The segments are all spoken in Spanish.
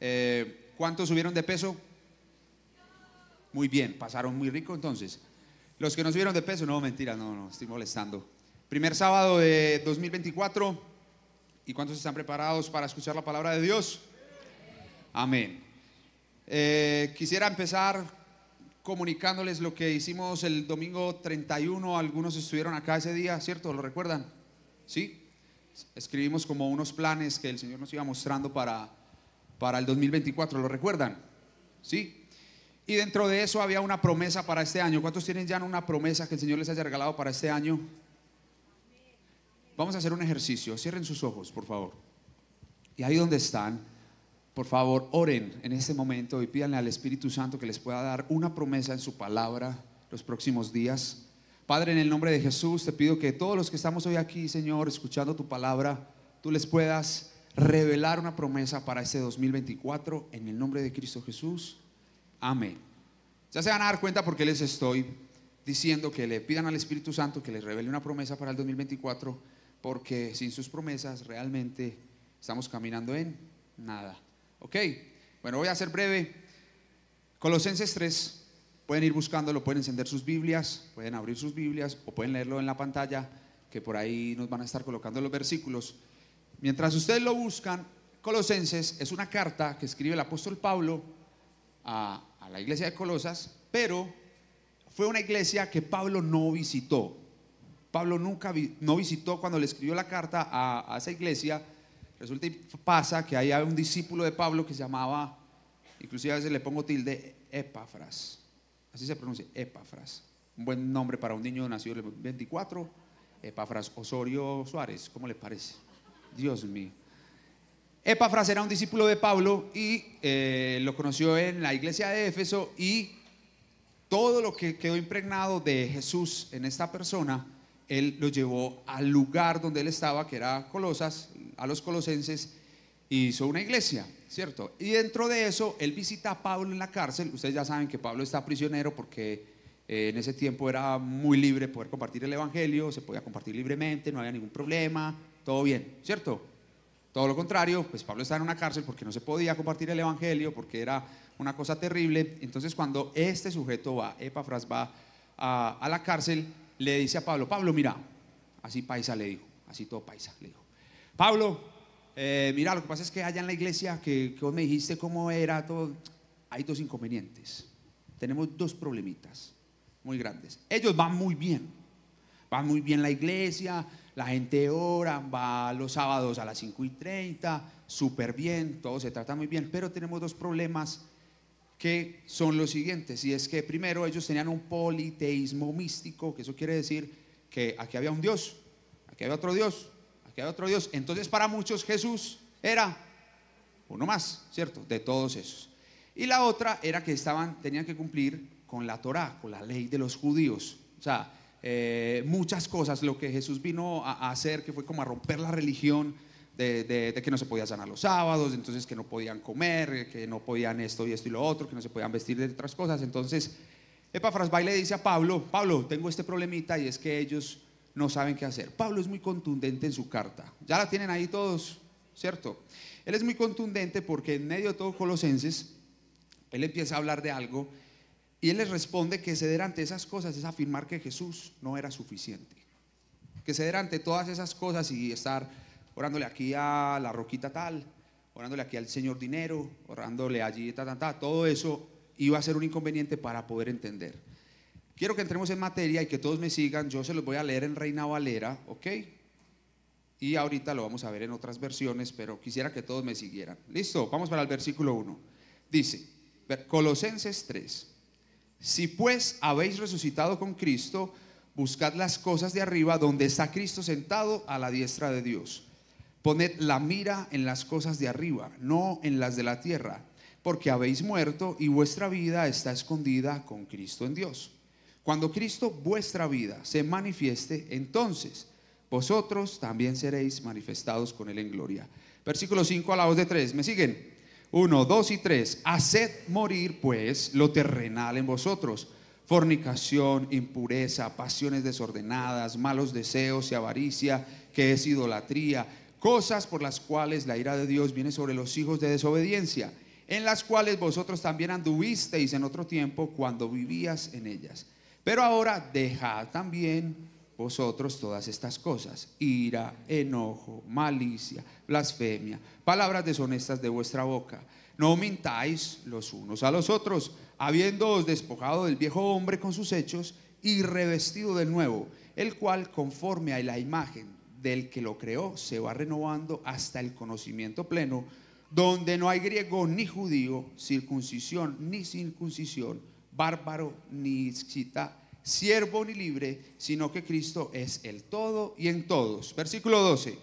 Eh, ¿Cuántos subieron de peso? Muy bien, pasaron muy rico entonces. Los que no subieron de peso, no, mentira, no, no, estoy molestando. Primer sábado de 2024. ¿Y cuántos están preparados para escuchar la palabra de Dios? Amén. Eh, quisiera empezar comunicándoles lo que hicimos el domingo 31. Algunos estuvieron acá ese día, ¿cierto? ¿Lo recuerdan? ¿Sí? Escribimos como unos planes que el Señor nos iba mostrando para, para el 2024. ¿Lo recuerdan? ¿Sí? Y dentro de eso había una promesa para este año. ¿Cuántos tienen ya una promesa que el Señor les haya regalado para este año? Vamos a hacer un ejercicio. Cierren sus ojos, por favor. Y ahí donde están, por favor, oren en este momento y pídanle al Espíritu Santo que les pueda dar una promesa en su palabra los próximos días. Padre, en el nombre de Jesús, te pido que todos los que estamos hoy aquí, Señor, escuchando tu palabra, tú les puedas revelar una promesa para este 2024 en el nombre de Cristo Jesús. Amén. Ya se van a dar cuenta porque les estoy diciendo que le pidan al Espíritu Santo que les revele una promesa para el 2024, porque sin sus promesas realmente estamos caminando en nada. ¿Ok? Bueno, voy a ser breve. Colosenses 3, pueden ir buscándolo, pueden encender sus Biblias, pueden abrir sus Biblias o pueden leerlo en la pantalla, que por ahí nos van a estar colocando los versículos. Mientras ustedes lo buscan, Colosenses es una carta que escribe el apóstol Pablo a, la iglesia de Colosas, pero fue una iglesia que Pablo no visitó. Pablo nunca no visitó cuando le escribió la carta a, esa iglesia. Resulta y pasa que ahí hay un discípulo de Pablo que se llamaba, inclusive a veces le pongo tilde, Epafras. Así se pronuncia, Epafras. Un buen nombre para un niño nacido en el 24, Epafras Osorio Suárez. ¿Cómo le parece? Dios mío. Epafras era un discípulo de Pablo y eh, lo conoció en la iglesia de Éfeso y todo lo que quedó impregnado de Jesús en esta persona, él lo llevó al lugar donde él estaba, que era Colosas, a los colosenses, y hizo una iglesia, ¿cierto? Y dentro de eso, él visita a Pablo en la cárcel. Ustedes ya saben que Pablo está prisionero porque eh, en ese tiempo era muy libre poder compartir el Evangelio, se podía compartir libremente, no había ningún problema, todo bien, ¿cierto? Todo lo contrario, pues Pablo estaba en una cárcel porque no se podía compartir el Evangelio, porque era una cosa terrible. Entonces cuando este sujeto va, Epafras va a, la cárcel, le dice a Pablo, Pablo, mira, así paisa le dijo, así todo paisa le dijo. Pablo, eh, mira, lo que pasa es que allá en la iglesia que, que vos me dijiste cómo era todo, hay dos inconvenientes. Tenemos dos problemitas muy grandes. Ellos van muy bien, van muy bien la iglesia, la gente ora, va los sábados a las 5 y 30, súper bien, todo se trata muy bien, pero tenemos dos problemas que son los siguientes, y es que primero ellos tenían un politeísmo místico, que eso quiere decir que aquí había un Dios, aquí había otro Dios, aquí había otro Dios, entonces para muchos Jesús era uno más, ¿cierto? De todos esos. Y la otra era que estaban, tenían que cumplir con la Torah, con la ley de los judíos. O sea, eh, muchas cosas, lo que Jesús vino a, hacer, que fue como a romper la religión de, que no se podía sanar los sábados, entonces que no podían comer, que no podían esto y esto y lo otro, que no se podían vestir de otras cosas. Entonces, Epafras va y le dice a Pablo, Pablo, tengo este problemita y es que ellos no saben qué hacer. Pablo es muy contundente en su carta. Ya la tienen ahí todos, ¿cierto? Él es muy contundente porque en medio de todo Colosenses, él empieza a hablar de algo y él les responde que ceder ante esas cosas es afirmar que Jesús no era suficiente. Que ceder ante todas esas cosas y estar orándole aquí a la roquita tal, orándole aquí al Señor dinero, orándole allí, ta, ta, todo eso iba a ser un inconveniente para poder entender. Quiero que entremos en materia y que todos me sigan. Yo se los voy a leer en Reina Valera, ¿ok? Y ahorita lo vamos a ver en otras versiones, pero quisiera que todos me siguieran. Listo, vamos para el versículo 1. Dice, Colosenses 3. Si pues habéis resucitado con Cristo, buscad las cosas de arriba donde está Cristo sentado a la diestra de Dios. Poned la mira en las cosas de arriba, no en las de la tierra, porque habéis muerto y vuestra vida está escondida con Cristo en Dios. Cuando Cristo vuestra vida se manifieste, entonces vosotros también seréis manifestados con Él en gloria. Versículo 5 a la voz de 3. ¿Me siguen? 1, 2 y 3. Haced morir pues lo terrenal en vosotros. Fornicación, impureza, pasiones desordenadas, malos deseos y avaricia, que es idolatría, cosas por las cuales la ira de Dios viene sobre los hijos de desobediencia, en las cuales vosotros también anduvisteis en otro tiempo cuando vivías en ellas. Pero ahora dejad también vosotros todas estas cosas, ira, enojo, malicia, blasfemia, palabras deshonestas de vuestra boca. No mintáis los unos a los otros, habiéndoos despojado del viejo hombre con sus hechos y revestido del nuevo, el cual conforme a la imagen del que lo creó se va renovando hasta el conocimiento pleno, donde no hay griego ni judío, circuncisión ni circuncisión, bárbaro ni escita, siervo ni libre, sino que Cristo es el todo y en todos. Versículo 12.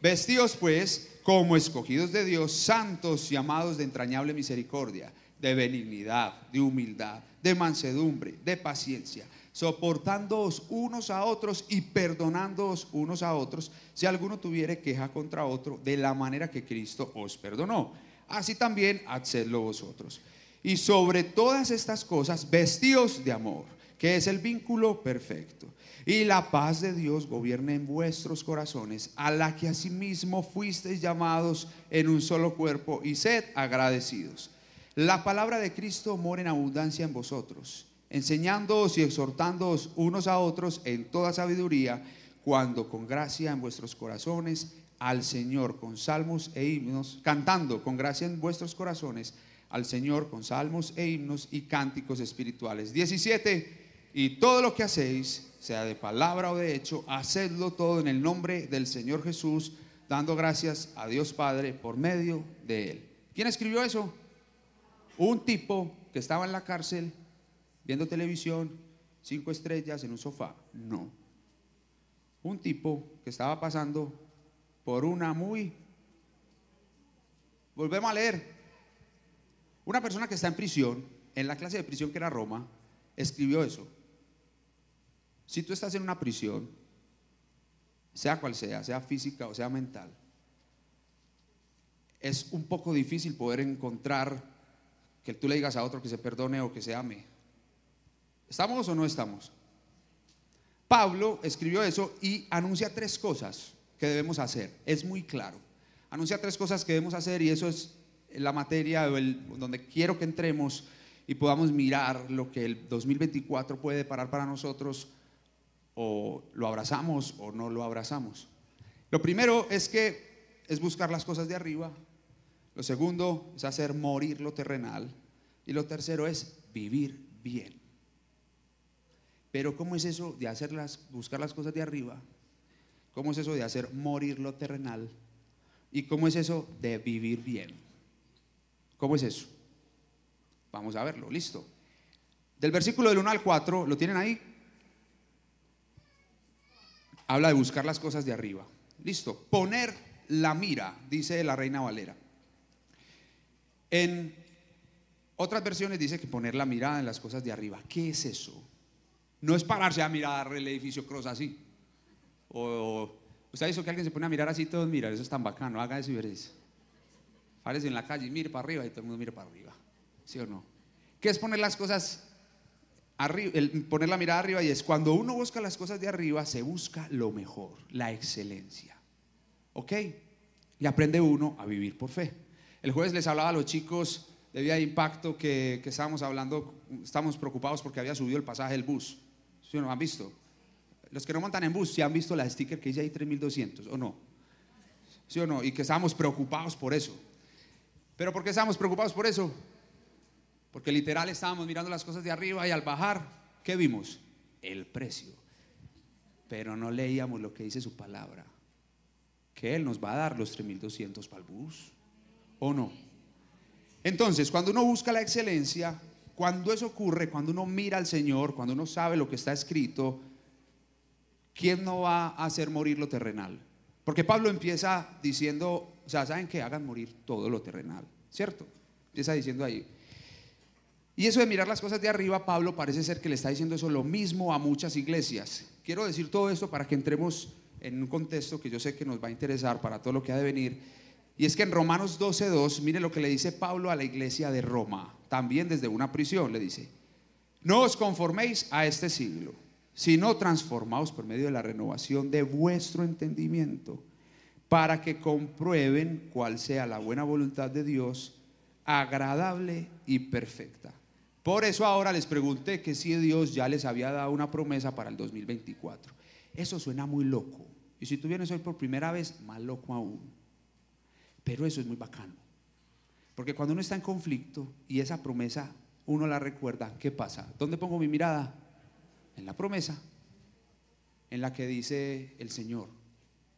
Vestidos pues como escogidos de Dios, santos y amados de entrañable misericordia, de benignidad, de humildad, de mansedumbre, de paciencia, soportándoos unos a otros y perdonándoos unos a otros, si alguno tuviere queja contra otro, de la manera que Cristo os perdonó. Así también hacedlo vosotros. Y sobre todas estas cosas, vestidos de amor que es el vínculo perfecto. Y la paz de Dios gobierne en vuestros corazones, a la que asimismo fuisteis llamados en un solo cuerpo, y sed agradecidos. La palabra de Cristo mora en abundancia en vosotros, enseñándoos y exhortándoos unos a otros en toda sabiduría, cuando con gracia en vuestros corazones al Señor con salmos e himnos, cantando con gracia en vuestros corazones al Señor con salmos e himnos y cánticos espirituales. 17 y todo lo que hacéis, sea de palabra o de hecho, hacedlo todo en el nombre del Señor Jesús, dando gracias a Dios Padre por medio de Él. ¿Quién escribió eso? Un tipo que estaba en la cárcel viendo televisión, cinco estrellas en un sofá. No. Un tipo que estaba pasando por una muy... Volvemos a leer. Una persona que está en prisión, en la clase de prisión que era Roma, escribió eso. Si tú estás en una prisión, sea cual sea, sea física o sea mental, es un poco difícil poder encontrar que tú le digas a otro que se perdone o que se ame. ¿Estamos o no estamos? Pablo escribió eso y anuncia tres cosas que debemos hacer. Es muy claro. Anuncia tres cosas que debemos hacer y eso es la materia donde quiero que entremos y podamos mirar lo que el 2024 puede parar para nosotros o lo abrazamos o no lo abrazamos. Lo primero es que es buscar las cosas de arriba. Lo segundo es hacer morir lo terrenal. Y lo tercero es vivir bien. Pero ¿cómo es eso de hacerlas, buscar las cosas de arriba? ¿Cómo es eso de hacer morir lo terrenal? ¿Y cómo es eso de vivir bien? ¿Cómo es eso? Vamos a verlo, listo. Del versículo del 1 al 4, ¿lo tienen ahí? Habla de buscar las cosas de arriba. Listo, poner la mira, dice la reina Valera. En otras versiones dice que poner la mirada en las cosas de arriba. ¿Qué es eso? No es pararse a mirar el edificio cross así. O usted ha visto que alguien se pone a mirar así, todos miran, eso es tan bacano, haga eso y veréis. Párese en la calle y mire para arriba y todo el mundo mire para arriba. ¿Sí o no? ¿Qué es poner las cosas el poner la mirada arriba y es cuando uno busca las cosas de arriba, se busca lo mejor, la excelencia. ¿Ok? Y aprende uno a vivir por fe. El jueves les hablaba a los chicos de Vida de Impacto que, estábamos hablando, estamos preocupados porque había subido el pasaje del bus. ¿Sí o no? ¿Han visto? Los que no montan en bus, ¿sí han visto la sticker que dice ahí 3200 o no? ¿Sí o no? Y que estábamos preocupados por eso. ¿Pero por qué estábamos preocupados por eso? Porque literal estábamos mirando las cosas de arriba y al bajar, ¿qué vimos? El precio. Pero no leíamos lo que dice su palabra. Que Él nos va a dar los 3.200 para el bus. ¿O no? Entonces, cuando uno busca la excelencia, cuando eso ocurre, cuando uno mira al Señor, cuando uno sabe lo que está escrito, ¿quién no va a hacer morir lo terrenal? Porque Pablo empieza diciendo, o sea, ¿saben que hagan morir todo lo terrenal? ¿Cierto? Empieza diciendo ahí, y eso de mirar las cosas de arriba, Pablo parece ser que le está diciendo eso lo mismo a muchas iglesias. Quiero decir todo esto para que entremos en un contexto que yo sé que nos va a interesar para todo lo que ha de venir. Y es que en Romanos 12.2, mire lo que le dice Pablo a la iglesia de Roma, también desde una prisión, le dice, no os conforméis a este siglo, sino transformaos por medio de la renovación de vuestro entendimiento, para que comprueben cuál sea la buena voluntad de Dios, agradable y perfecta. Por eso ahora les pregunté que si Dios ya les había dado una promesa para el 2024. Eso suena muy loco. Y si tú vienes hoy por primera vez, más loco aún. Pero eso es muy bacano. Porque cuando uno está en conflicto y esa promesa uno la recuerda, ¿qué pasa? ¿Dónde pongo mi mirada? En la promesa, en la que dice el Señor.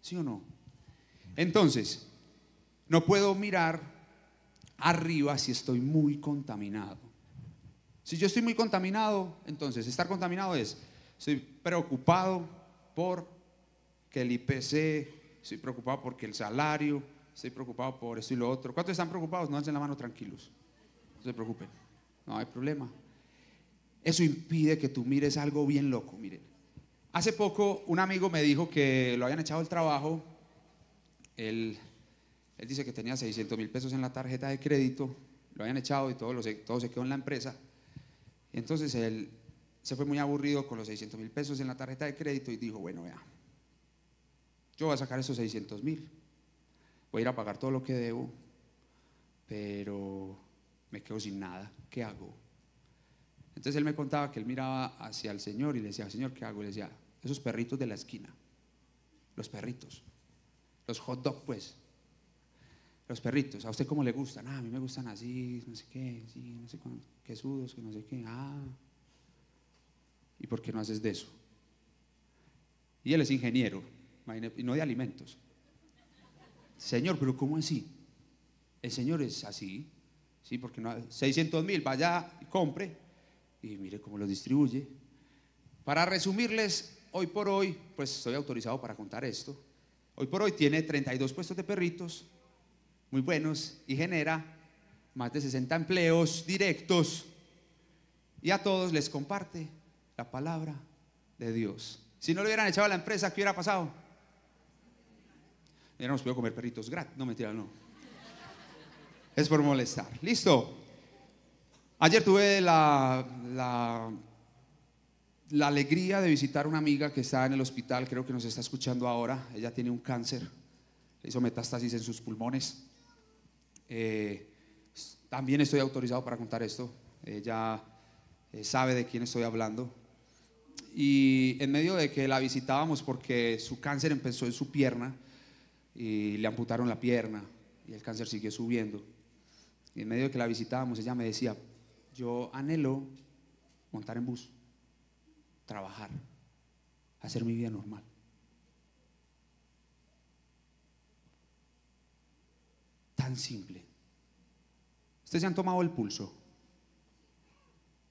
¿Sí o no? Entonces, no puedo mirar arriba si estoy muy contaminado. Si yo estoy muy contaminado, entonces estar contaminado es, estoy preocupado por que el IPC, estoy preocupado porque el salario, estoy preocupado por esto y lo otro. ¿Cuántos están preocupados? No hacen la mano tranquilos. No se preocupen. No hay problema. Eso impide que tú mires algo bien loco. Miren, hace poco un amigo me dijo que lo habían echado del trabajo. Él, él dice que tenía 600 mil pesos en la tarjeta de crédito. Lo habían echado y todo, todo se quedó en la empresa. Entonces él se fue muy aburrido con los 600 mil pesos en la tarjeta de crédito y dijo, bueno, vea, yo voy a sacar esos 600 mil voy a ir a pagar todo lo que debo, pero me quedo sin nada, ¿qué hago? Entonces él me contaba que él miraba hacia el Señor y le decía, Señor, ¿qué hago? Y le decía, esos perritos de la esquina, los perritos, los hot dog pues, los perritos, ¿a usted cómo le gustan? Ah, a mí me gustan así, no sé qué, sí, no sé qué sudos, que no sé qué, ah, ¿y por qué no haces de eso? Y él es ingeniero, y no de alimentos. Señor, pero ¿cómo así? El Señor es así, ¿sí? Porque no, 600 mil, vaya compre y mire cómo lo distribuye. Para resumirles, hoy por hoy, pues estoy autorizado para contar esto. Hoy por hoy tiene 32 puestos de perritos, muy buenos, y genera más de 60 empleos directos. Y a todos les comparte la palabra de Dios. Si no lo hubieran echado a la empresa, ¿qué hubiera pasado? nos puedo comer perritos gratis. No, mentira, no. Es por molestar. Listo. Ayer tuve la, la, la alegría de visitar una amiga que está en el hospital, creo que nos está escuchando ahora. Ella tiene un cáncer, hizo metástasis en sus pulmones. Eh, también estoy autorizado para contar esto. Ella eh, sabe de quién estoy hablando. Y en medio de que la visitábamos porque su cáncer empezó en su pierna, y le amputaron la pierna y el cáncer siguió subiendo. Y en medio de que la visitábamos, ella me decía, yo anhelo montar en bus, trabajar, hacer mi vida normal. Tan simple. Ustedes se han tomado el pulso.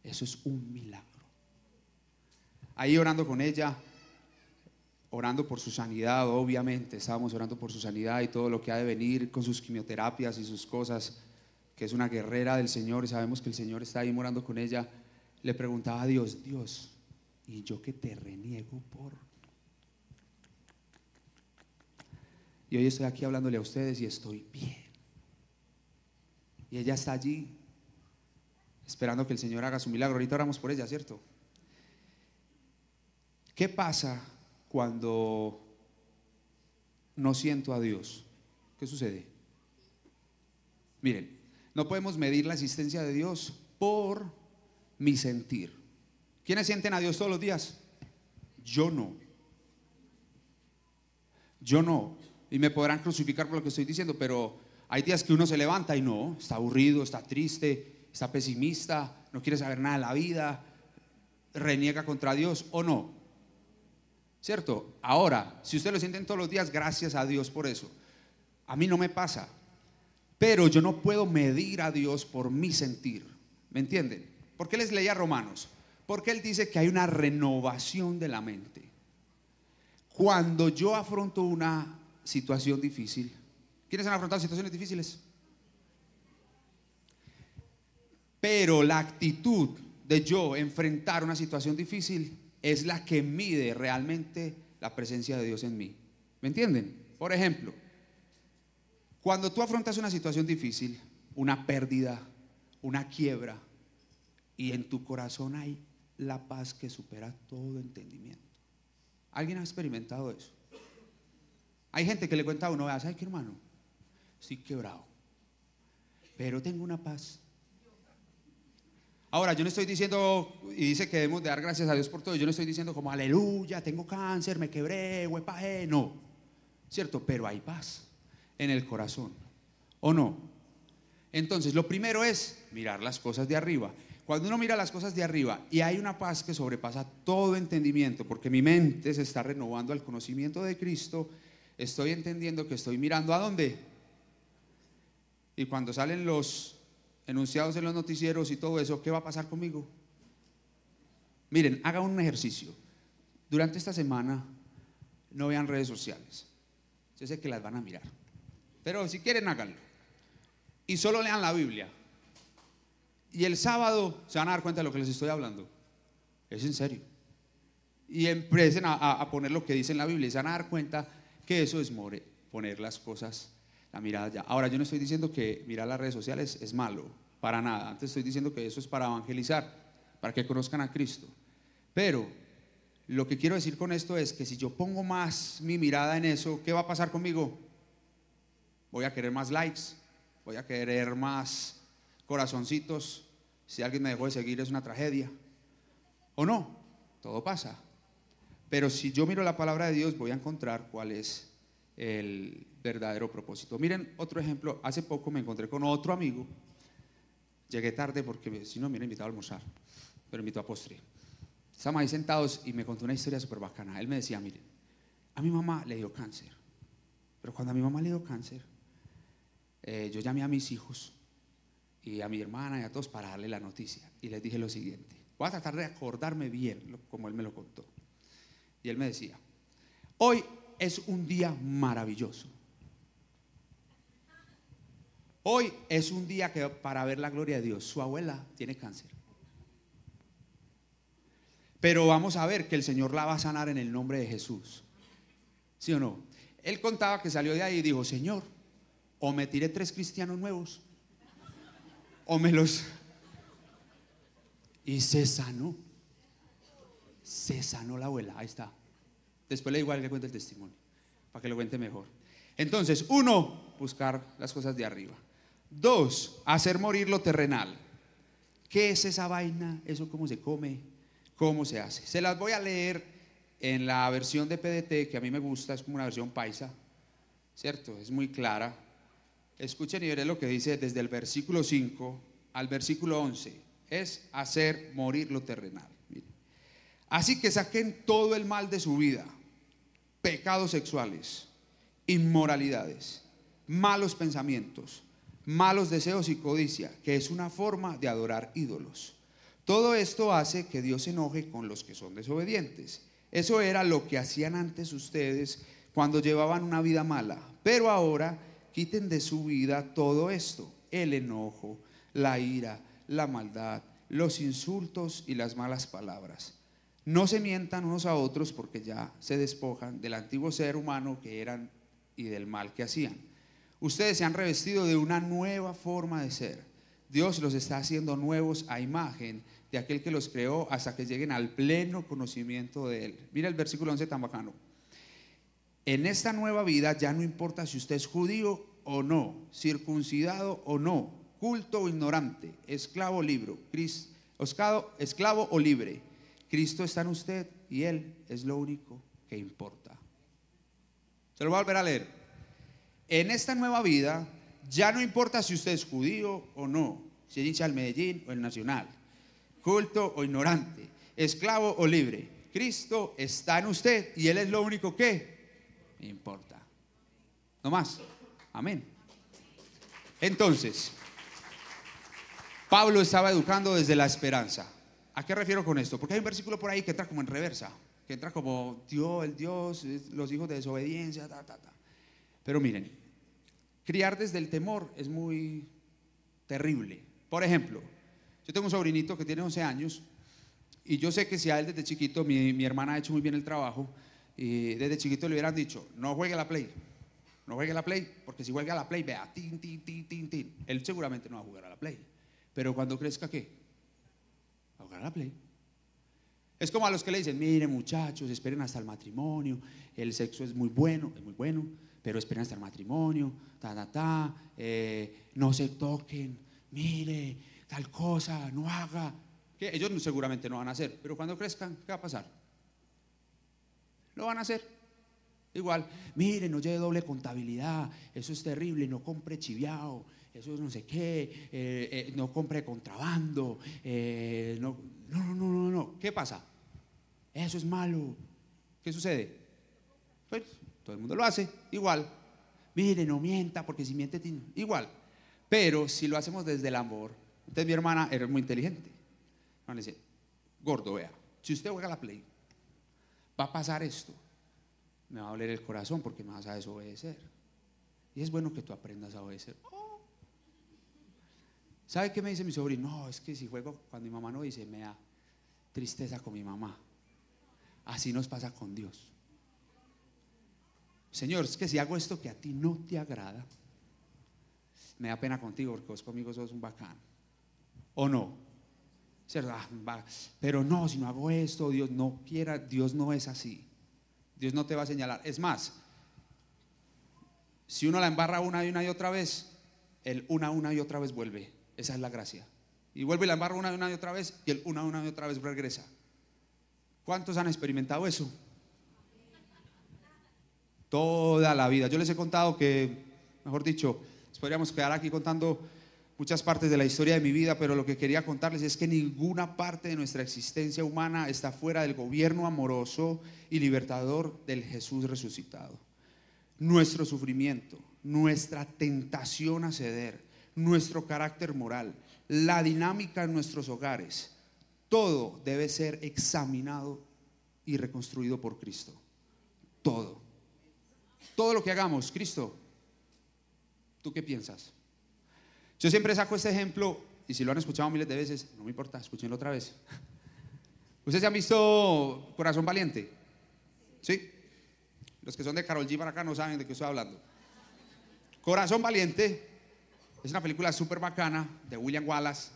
Eso es un milagro. Ahí orando con ella, orando por su sanidad, obviamente, estábamos orando por su sanidad y todo lo que ha de venir con sus quimioterapias y sus cosas, que es una guerrera del Señor y sabemos que el Señor está ahí morando con ella, le preguntaba a Dios, Dios, ¿y yo que te reniego por? Y hoy estoy aquí hablándole a ustedes y estoy bien. Y ella está allí esperando que el Señor haga su milagro. Ahorita oramos por ella, ¿cierto? ¿Qué pasa cuando no siento a Dios? ¿Qué sucede? Miren, no podemos medir la existencia de Dios por mi sentir. ¿Quiénes sienten a Dios todos los días? Yo no. Yo no. Y me podrán crucificar por lo que estoy diciendo, pero hay días que uno se levanta y no, está aburrido, está triste, está pesimista, no quiere saber nada de la vida, reniega contra Dios o no. ¿Cierto? Ahora, si usted lo sienten todos los días, gracias a Dios por eso. A mí no me pasa. Pero yo no puedo medir a Dios por mi sentir. ¿Me entienden? ¿Por qué les leía Romanos? Porque él dice que hay una renovación de la mente. Cuando yo afronto una situación difícil, ¿quiénes han afrontado situaciones difíciles? Pero la actitud de yo enfrentar una situación difícil es la que mide realmente la presencia de Dios en mí. ¿Me entienden? Por ejemplo, cuando tú afrontas una situación difícil, una pérdida, una quiebra, y en tu corazón hay la paz que supera todo entendimiento. ¿Alguien ha experimentado eso? Hay gente que le cuenta a uno, ¿sabes qué hermano? Estoy quebrado. pero tengo una paz. Ahora, yo no estoy diciendo, y dice que debemos de dar gracias a Dios por todo, yo no estoy diciendo como, aleluya, tengo cáncer, me quebré, huepaje, no, ¿cierto? Pero hay paz en el corazón, ¿o no? Entonces, lo primero es mirar las cosas de arriba. Cuando uno mira las cosas de arriba y hay una paz que sobrepasa todo entendimiento, porque mi mente se está renovando al conocimiento de Cristo, estoy entendiendo que estoy mirando a dónde. Y cuando salen los enunciados en los noticieros y todo eso, ¿qué va a pasar conmigo? Miren, hagan un ejercicio. Durante esta semana no vean redes sociales. Yo sé que las van a mirar. Pero si quieren, háganlo. Y solo lean la Biblia. Y el sábado se van a dar cuenta de lo que les estoy hablando. Es en serio. Y empiecen a, poner lo que dice en la Biblia y se van a dar cuenta que eso es more, poner las cosas, la mirada. Ahora, yo no estoy diciendo que mirar las redes sociales es malo, para nada. Antes estoy diciendo que eso es para evangelizar, para que conozcan a Cristo. Pero lo que quiero decir con esto es que si yo pongo más mi mirada en eso, ¿qué va a pasar conmigo? Voy a querer más likes, voy a querer más corazoncitos, si alguien me dejó de seguir es una tragedia. ¿O no? Todo pasa. Pero si yo miro la palabra de Dios, voy a encontrar cuál es el verdadero propósito. Miren otro ejemplo. Hace poco me encontré con otro amigo. Llegué tarde porque si no me hubiera invitado a almorzar, pero invitó a postre. Estábamos ahí sentados y me contó una historia súper bacana. Él me decía, miren, a mi mamá le dio cáncer. Pero cuando a mi mamá le dio cáncer, eh, yo llamé a mis hijos y a mi hermana y a todos para darle la noticia. Y les dije lo siguiente, voy a tratar de acordarme bien como él me lo contó. Y él me decía, hoy es un día maravilloso. Hoy es un día que para ver la gloria de Dios, su abuela tiene cáncer. Pero vamos a ver que el Señor la va a sanar en el nombre de Jesús. ¿Sí o no? Él contaba que salió de ahí y dijo, Señor, o me tiré tres cristianos nuevos o me los... Y se sanó. Se sanó la abuela, ahí está. Después le digo a que cuente el testimonio, para que lo cuente mejor. Entonces, uno, buscar las cosas de arriba. Dos, hacer morir lo terrenal. ¿Qué es esa vaina? ¿Eso cómo se come? ¿Cómo se hace? Se las voy a leer en la versión de PDT, que a mí me gusta, es como una versión paisa, ¿cierto? Es muy clara. Escuchen y veré lo que dice desde el versículo 5 al versículo 11. Es hacer morir lo terrenal. Así que saquen todo el mal de su vida. Pecados sexuales, inmoralidades, malos pensamientos, malos deseos y codicia, que es una forma de adorar ídolos. Todo esto hace que Dios se enoje con los que son desobedientes. Eso era lo que hacían antes ustedes cuando llevaban una vida mala. Pero ahora Quiten de su vida todo esto, el enojo, la ira, la maldad, los insultos y las malas palabras. No se mientan unos a otros porque ya se despojan del antiguo ser humano que eran y del mal que hacían. Ustedes se han revestido de una nueva forma de ser. Dios los está haciendo nuevos a imagen de aquel que los creó hasta que lleguen al pleno conocimiento de Él. Mira el versículo 11 tan bacano. En esta nueva vida ya no importa si usted es judío o no, circuncidado o no, culto o ignorante, esclavo o libre, esclavo o libre. Cristo está en usted y Él es lo único que importa. Se lo voy a volver a leer. En esta nueva vida ya no importa si usted es judío o no, si es hincha del Medellín o el Nacional, culto o ignorante, esclavo o libre. Cristo está en usted y Él es lo único que importa. No más. Amén. Entonces, Pablo estaba educando desde la esperanza. ¿A qué refiero con esto? Porque hay un versículo por ahí que entra como en reversa, que entra como Dios, el Dios, los hijos de desobediencia, ta, ta, ta. Pero miren, criar desde el temor es muy terrible. Por ejemplo, yo tengo un sobrinito que tiene 11 años y yo sé que si a él desde chiquito, mi, mi hermana ha hecho muy bien el trabajo, y desde chiquito le hubieran dicho, no juegue la play, no juegue la play, porque si juega la play, vea, tin, tin, tin, tin, tin. Él seguramente no va a jugar a la play. Pero cuando crezca, ¿qué? A la play. Es como a los que le dicen, mire muchachos, esperen hasta el matrimonio, el sexo es muy bueno, es muy bueno, pero esperen hasta el matrimonio, ta, ta, ta, eh, no se toquen, mire, tal cosa, no haga. Que ellos seguramente no van a hacer, pero cuando crezcan, ¿qué va a pasar? Lo van a hacer. Igual, mire, no lleve doble contabilidad, eso es terrible, no compre chiviao, es no sé qué, eh, eh, no compre contrabando, eh, no, no, no, no, no, ¿qué pasa? Eso es malo. ¿Qué sucede? Pues todo el mundo lo hace, igual. Mire, no mienta, porque si miente, igual. Pero si lo hacemos desde el amor, entonces mi hermana era muy inteligente. Me dice, gordo, vea, si usted juega la play, va a pasar esto me va a doler el corazón porque me vas a desobedecer. Y es bueno que tú aprendas a obedecer. ¿Sabe qué me dice mi sobrino? No, es que si juego cuando mi mamá no dice, me da tristeza con mi mamá. Así nos pasa con Dios. Señor, es que si hago esto que a ti no te agrada, me da pena contigo porque vos conmigo sos un bacán. ¿O no? Ah, pero no, si no hago esto, Dios no quiera, Dios no es así. Dios no te va a señalar. Es más, si uno la embarra una y una y otra vez, el una, una y otra vez vuelve. Esa es la gracia. Y vuelve y la embarra una una y otra vez y el una, una y otra vez regresa. ¿Cuántos han experimentado eso? Toda la vida. Yo les he contado que, mejor dicho, podríamos quedar aquí contando muchas partes de la historia de mi vida, pero lo que quería contarles es que ninguna parte de nuestra existencia humana está fuera del gobierno amoroso y libertador del Jesús resucitado. Nuestro sufrimiento, nuestra tentación a ceder, nuestro carácter moral, la dinámica en nuestros hogares, todo debe ser examinado y reconstruido por Cristo. Todo. Todo lo que hagamos, Cristo, ¿tú qué piensas? Yo siempre saco este ejemplo, y si lo han escuchado miles de veces, no me importa, escúchenlo otra vez. ¿Ustedes se han visto Corazón Valiente? ¿Sí? Los que son de Carol G para acá no saben de qué estoy hablando. Corazón Valiente es una película súper bacana de William Wallace,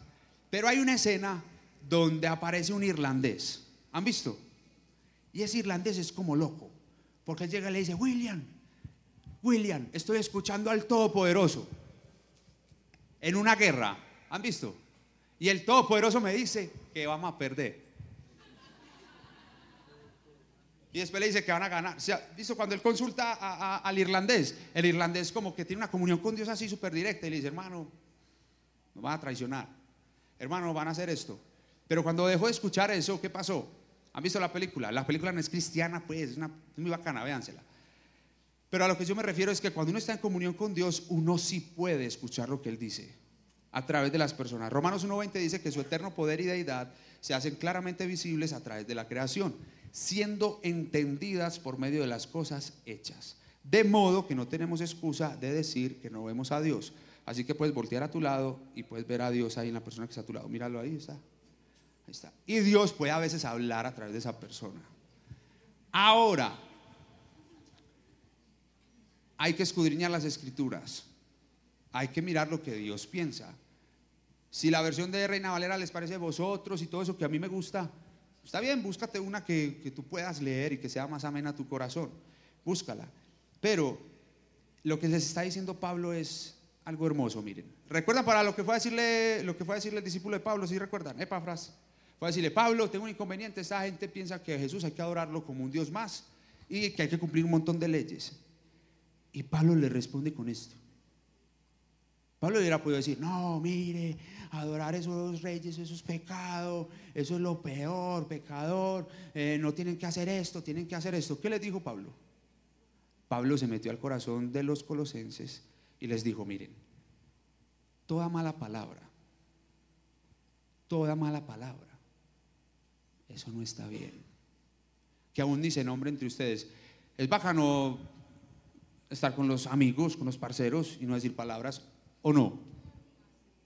pero hay una escena donde aparece un irlandés. ¿Han visto? Y ese irlandés es como loco, porque él llega y le dice, William, William, estoy escuchando al Todopoderoso en una guerra. ¿Han visto? Y el Todopoderoso me dice que vamos a perder. Y después le dice que van a ganar. O sea, ¿visto? Cuando él consulta al irlandés, el irlandés como que tiene una comunión con Dios así súper directa y le dice, hermano, nos van a traicionar. Hermano, van a hacer esto. Pero cuando dejó de escuchar eso, ¿qué pasó? ¿Han visto la película? La película no es cristiana, pues, es, una, es muy bacana, véansela. Pero a lo que yo me refiero es que cuando uno está en comunión con Dios, uno sí puede escuchar lo que Él dice a través de las personas. Romanos 1.20 dice que su eterno poder y deidad se hacen claramente visibles a través de la creación, siendo entendidas por medio de las cosas hechas. De modo que no tenemos excusa de decir que no vemos a Dios. Así que puedes voltear a tu lado y puedes ver a Dios ahí en la persona que está a tu lado. Míralo ahí, está. Está. Y Dios puede a veces hablar a través de esa persona. Ahora, hay que escudriñar las escrituras. Hay que mirar lo que Dios piensa. Si la versión de Reina Valera les parece a vosotros y todo eso que a mí me gusta, está bien, búscate una que, que tú puedas leer y que sea más amena a tu corazón. Búscala. Pero lo que les está diciendo Pablo es algo hermoso, miren. ¿Recuerdan para lo que fue a decirle, lo que fue a decirle el discípulo de Pablo? ¿Sí recuerdan? Epafras. Fue a decirle, Pablo, tengo un inconveniente. Esta gente piensa que Jesús hay que adorarlo como un Dios más y que hay que cumplir un montón de leyes. Y Pablo le responde con esto. Pablo hubiera podido decir, no, mire, adorar esos reyes, eso es pecado, eso es lo peor, pecador, eh, no tienen que hacer esto, tienen que hacer esto. ¿Qué les dijo Pablo? Pablo se metió al corazón de los colosenses y les dijo, miren, toda mala palabra, toda mala palabra, eso no está bien. Que aún ni se nombre entre ustedes. Es bacano estar con los amigos, con los parceros y no decir palabras, ¿o no?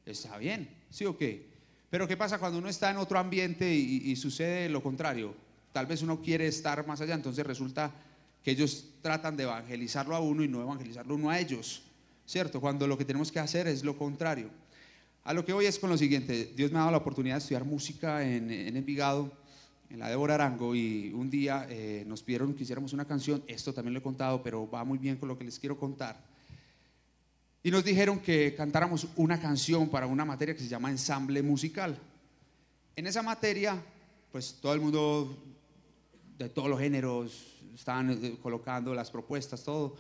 Está bien, ¿sí o qué? Pero ¿qué pasa cuando uno está en otro ambiente y, sucede lo contrario? Tal vez uno quiere estar más allá, entonces resulta que ellos tratan de evangelizarlo a uno y no evangelizarlo uno a ellos, ¿cierto? Cuando lo que tenemos que hacer es lo contrario. A lo que voy es con lo siguiente, Dios me ha dado la oportunidad de estudiar música en, en Envigado, en la Débora Arango y un día eh, nos pidieron que hiciéramos una canción, esto también lo he contado, pero va muy bien con lo que les quiero contar. Y nos dijeron que cantáramos una canción para una materia que se llama ensamble musical. En esa materia, pues todo el mundo de todos los géneros estaban eh, colocando las propuestas, todo.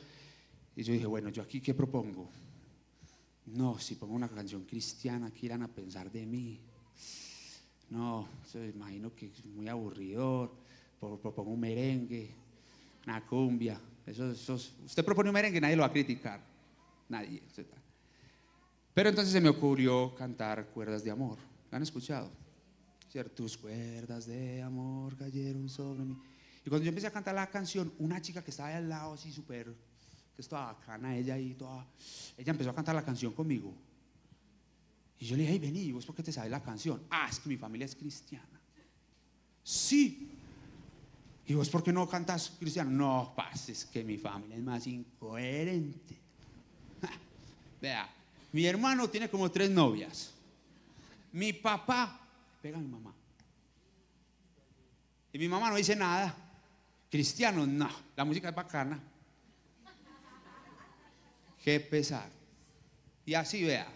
Y yo dije, bueno, ¿yo aquí qué propongo? No, si pongo una canción cristiana, ¿qué irán a pensar de mí? No, se imagino que es muy aburridor. Propongo un merengue, una cumbia. Eso, usted propone un merengue, nadie lo va a criticar. Nadie. Pero entonces se me ocurrió cantar Cuerdas de Amor. ¿Lo han escuchado? Tus cuerdas de amor cayeron sobre mí. Y cuando yo empecé a cantar la canción, una chica que estaba ahí al lado, así súper, que estaba bacana, ella ahí toda, ella empezó a cantar la canción conmigo. Y yo le dije, hey, vení, ¿vos por qué te sabes la canción? Ah, es que mi familia es cristiana. Sí. ¿Y vos por qué no cantas cristiano? No, paz, es que mi familia es más incoherente. Vea, mi hermano tiene como tres novias. Mi papá pega a mi mamá. Y mi mamá no dice nada. Cristiano, no. La música es bacana. Qué pesar. Y así vea.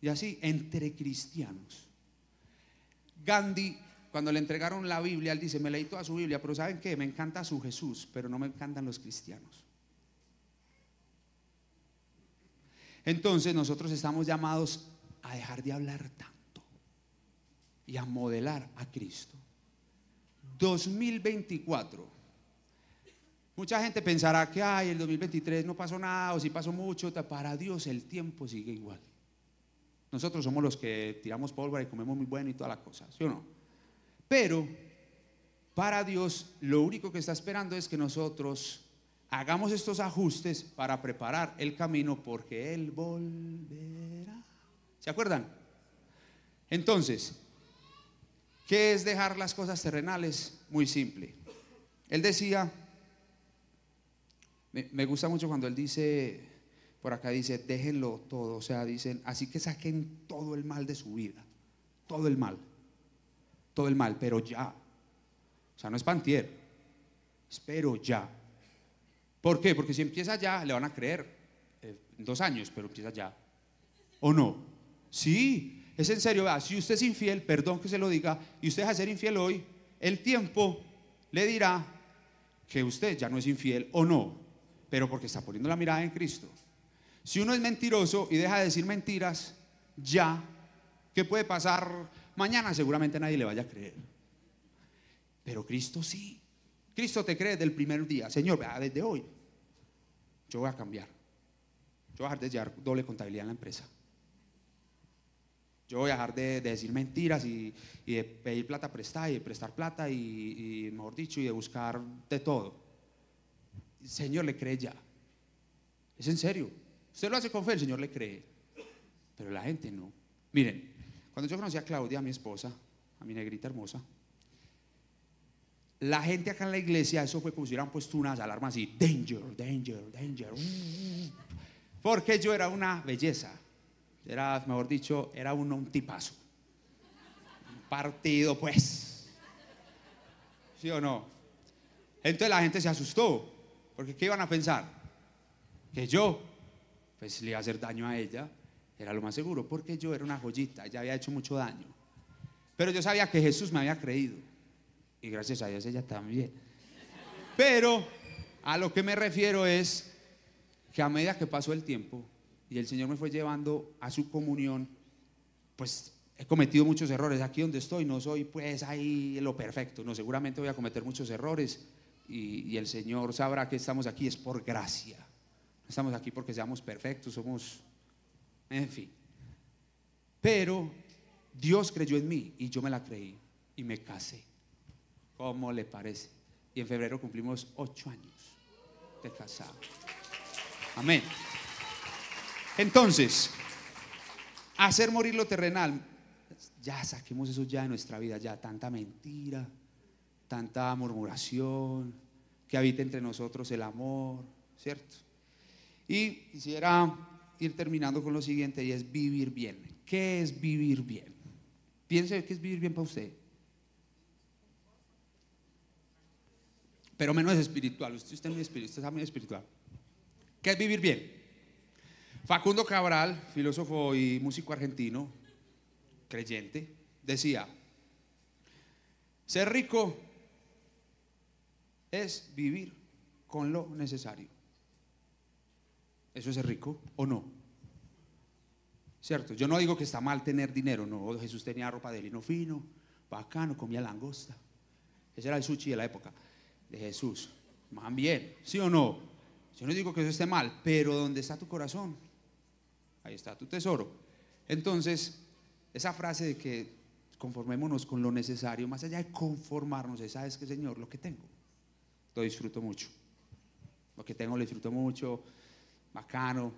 Y así entre cristianos. Gandhi, cuando le entregaron la Biblia, él dice, me leí toda su Biblia, pero ¿saben qué? Me encanta su Jesús, pero no me encantan los cristianos. Entonces nosotros estamos llamados a dejar de hablar tanto y a modelar a Cristo. 2024. Mucha gente pensará que, ay, el 2023 no pasó nada o si pasó mucho. Para Dios el tiempo sigue igual. Nosotros somos los que tiramos pólvora y comemos muy bueno y todas las cosas, ¿sí o no? Pero para Dios lo único que está esperando es que nosotros hagamos estos ajustes para preparar el camino porque Él volverá. ¿Se acuerdan? Entonces, ¿qué es dejar las cosas terrenales? Muy simple. Él decía, me, gusta mucho cuando él dice, por acá dice, déjenlo todo, o sea, dicen, así que saquen todo el mal de su vida, todo el mal, todo el mal, pero ya. O sea, no es pantier, espero ya. ¿Por qué? Porque si empieza ya, le van a creer eh, dos años, pero empieza ya. ¿O no? Sí, es en serio. si usted es infiel, perdón que se lo diga, y usted deja de ser infiel hoy, el tiempo le dirá que usted ya no es infiel o no, pero porque está poniendo la mirada en Cristo. Si uno es mentiroso y deja de decir mentiras, ya, ¿qué puede pasar mañana? Seguramente nadie le vaya a creer. Pero Cristo sí. Cristo te cree desde el primer día. Señor, desde hoy yo voy a cambiar. Yo voy a dejar de llevar doble contabilidad en la empresa. Yo voy a dejar de, decir mentiras y, de pedir plata prestada y de prestar plata y, mejor dicho, y de buscar de todo. Señor le cree ya. Es en serio. Usted lo hace con fe, el Señor le cree. Pero la gente no. Miren, cuando yo conocí a Claudia, a mi esposa, a mi negrita hermosa, la gente acá en la iglesia, eso fue como si hubieran puesto unas alarmas así, danger, danger, danger. Porque yo era una belleza. Era, mejor dicho, era un tipazo. Un partido, pues. ¿Sí o no? Entonces la gente se asustó. Porque ¿qué iban a pensar? Que yo, pues le iba a hacer daño a ella. Era lo más seguro. Porque yo era una joyita. Ella había hecho mucho daño. Pero yo sabía que Jesús me había creído. Y gracias a Dios ella también. Pero a lo que me refiero es que a medida que pasó el tiempo y el Señor me fue llevando a su comunión, pues he cometido muchos errores. Aquí donde estoy no soy pues ahí lo perfecto, no, seguramente voy a cometer muchos errores y, y el Señor sabrá que estamos aquí es por gracia. No estamos aquí porque seamos perfectos, somos, en fin. Pero Dios creyó en mí y yo me la creí y me casé. ¿Cómo le parece? Y en febrero cumplimos ocho años de casado. Amén. Entonces, hacer morir lo terrenal, ya saquemos eso ya de nuestra vida, ya tanta mentira, tanta murmuración, que habite entre nosotros el amor, ¿cierto? Y quisiera ir terminando con lo siguiente y es vivir bien. ¿Qué es vivir bien? Piense qué es vivir bien para usted. Pero menos espiritual. Usted, está muy espiritual. Usted está muy espiritual. ¿Qué es vivir bien? Facundo Cabral, filósofo y músico argentino, creyente, decía, ser rico es vivir con lo necesario. ¿Eso es rico o no? ¿Cierto? Yo no digo que está mal tener dinero, no. Jesús tenía ropa de lino fino, bacano, comía langosta. Ese era el sushi de la época de Jesús. Más bien, ¿sí o no? Yo no digo que eso esté mal, pero ¿dónde está tu corazón? Ahí está tu tesoro. Entonces, esa frase de que conformémonos con lo necesario, más allá de conformarnos, es, ¿sabes qué, Señor? Lo que tengo, lo disfruto mucho. Lo que tengo lo disfruto mucho, bacano,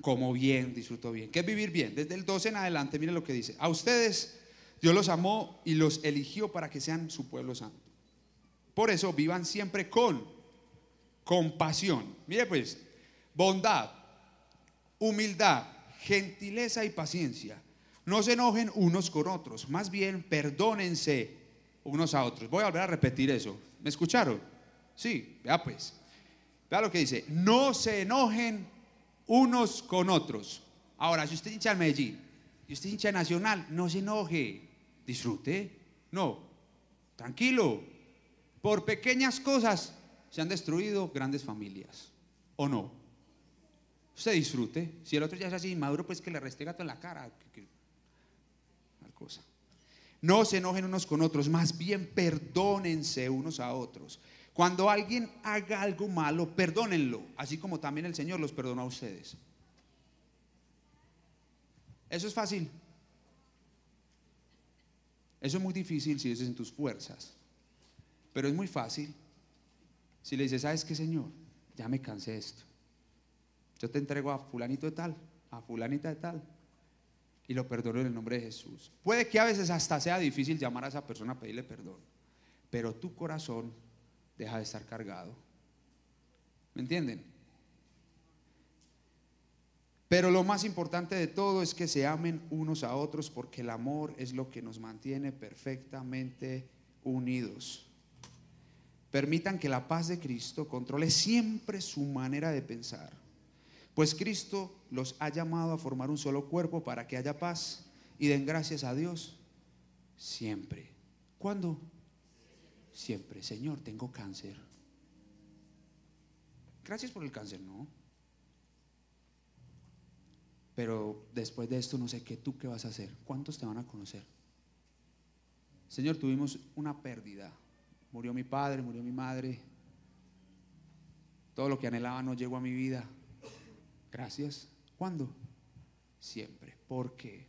como bien, disfruto bien. ¿Qué es vivir bien? Desde el 12 en adelante, miren lo que dice. A ustedes Dios los amó y los eligió para que sean su pueblo santo. Por eso vivan siempre con compasión. Mire pues, bondad, humildad, gentileza y paciencia. No se enojen unos con otros, más bien perdónense unos a otros. Voy a volver a repetir eso. ¿Me escucharon? Sí, vea pues. Vea lo que dice. No se enojen unos con otros. Ahora, si usted hincha en Medellín y usted hincha Nacional, no se enoje. Disfrute. No. Tranquilo. Por pequeñas cosas se han destruido grandes familias. ¿O no? Usted disfrute. Si el otro ya es así inmaduro, pues que le reste gato en la cara. cosa. No se enojen unos con otros, más bien perdónense unos a otros. Cuando alguien haga algo malo, perdónenlo, así como también el Señor los perdonó a ustedes. Eso es fácil. Eso es muy difícil si es en tus fuerzas. Pero es muy fácil si le dices, ¿sabes qué, Señor? Ya me cansé de esto. Yo te entrego a fulanito de tal, a fulanita de tal, y lo perdono en el nombre de Jesús. Puede que a veces hasta sea difícil llamar a esa persona a pedirle perdón, pero tu corazón deja de estar cargado. ¿Me entienden? Pero lo más importante de todo es que se amen unos a otros porque el amor es lo que nos mantiene perfectamente unidos. Permitan que la paz de Cristo controle siempre su manera de pensar pues Cristo los ha llamado a formar un solo cuerpo para que haya paz y den gracias a Dios siempre. ¿Cuándo? Siempre. Señor, tengo cáncer. Gracias por el cáncer, ¿no? Pero después de esto no sé qué tú qué vas a hacer. ¿Cuántos te van a conocer? Señor, tuvimos una pérdida. Murió mi padre, murió mi madre. Todo lo que anhelaba no llegó a mi vida. Gracias. ¿Cuándo? Siempre. ¿Por qué?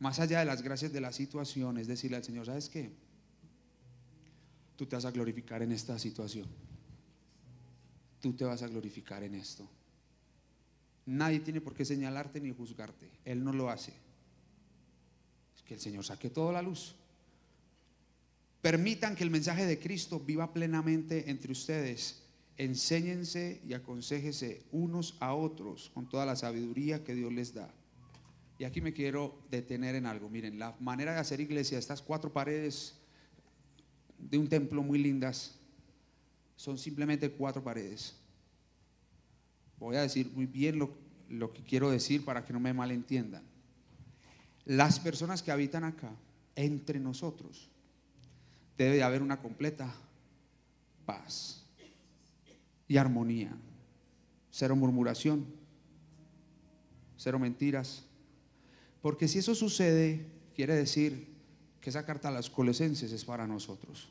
Más allá de las gracias de la situación, es decirle al Señor, ¿sabes qué? Tú te vas a glorificar en esta situación. Tú te vas a glorificar en esto. Nadie tiene por qué señalarte ni juzgarte. Él no lo hace. Es que el Señor saque toda la luz. Permitan que el mensaje de Cristo viva plenamente entre ustedes enséñense y aconséjese unos a otros con toda la sabiduría que Dios les da. Y aquí me quiero detener en algo. Miren, la manera de hacer iglesia, estas cuatro paredes de un templo muy lindas, son simplemente cuatro paredes. Voy a decir muy bien lo, lo que quiero decir para que no me malentiendan. Las personas que habitan acá, entre nosotros, debe de haber una completa paz y armonía. Cero murmuración, cero mentiras. Porque si eso sucede, quiere decir que esa carta a los colosenses es para nosotros.